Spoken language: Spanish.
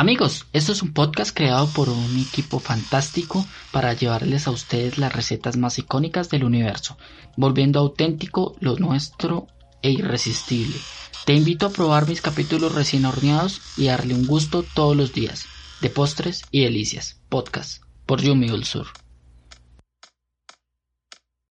Amigos, esto es un podcast creado por un equipo fantástico para llevarles a ustedes las recetas más icónicas del universo, volviendo auténtico lo nuestro e irresistible. Te invito a probar mis capítulos recién horneados y darle un gusto todos los días, de postres y delicias. Podcast por Yumi Sur.